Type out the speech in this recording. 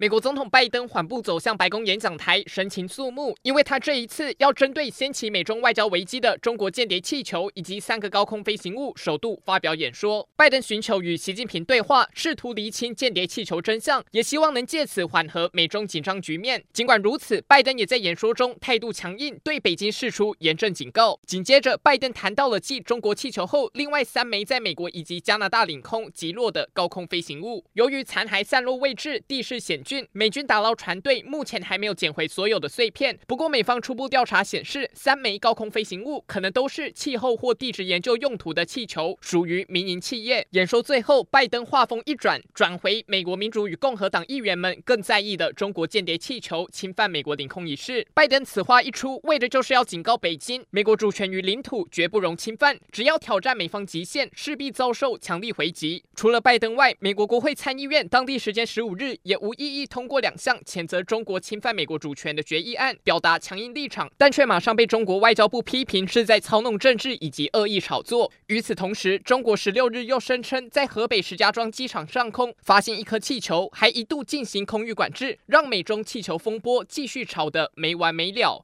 美国总统拜登缓步走向白宫演讲台，神情肃穆，因为他这一次要针对掀起美中外交危机的中国间谍气球以及三个高空飞行物，首度发表演说。拜登寻求与习近平对话，试图厘清间谍气球真相，也希望能借此缓和美中紧张局面。尽管如此，拜登也在演说中态度强硬，对北京释出严正警告。紧接着，拜登谈到了继中国气球后，另外三枚在美国以及加拿大领空击落的高空飞行物。由于残骸散落位置地势险峻。美军打捞船队目前还没有捡回所有的碎片。不过，美方初步调查显示，三枚高空飞行物可能都是气候或地质研究用途的气球，属于民营企业。演说最后，拜登话锋一转，转回美国民主与共和党议员们更在意的中国间谍气球侵犯美国领空一事。拜登此话一出，为的就是要警告北京，美国主权与领土绝不容侵犯，只要挑战美方极限，势必遭受强力回击。除了拜登外，美国国会参议院当地时间十五日也无异议议通过。两项谴责中国侵犯美国主权的决议案，表达强硬立场，但却马上被中国外交部批评是在操弄政治以及恶意炒作。与此同时，中国十六日又声称在河北石家庄机场上空发现一颗气球，还一度进行空域管制，让美中气球风波继续吵得没完没了。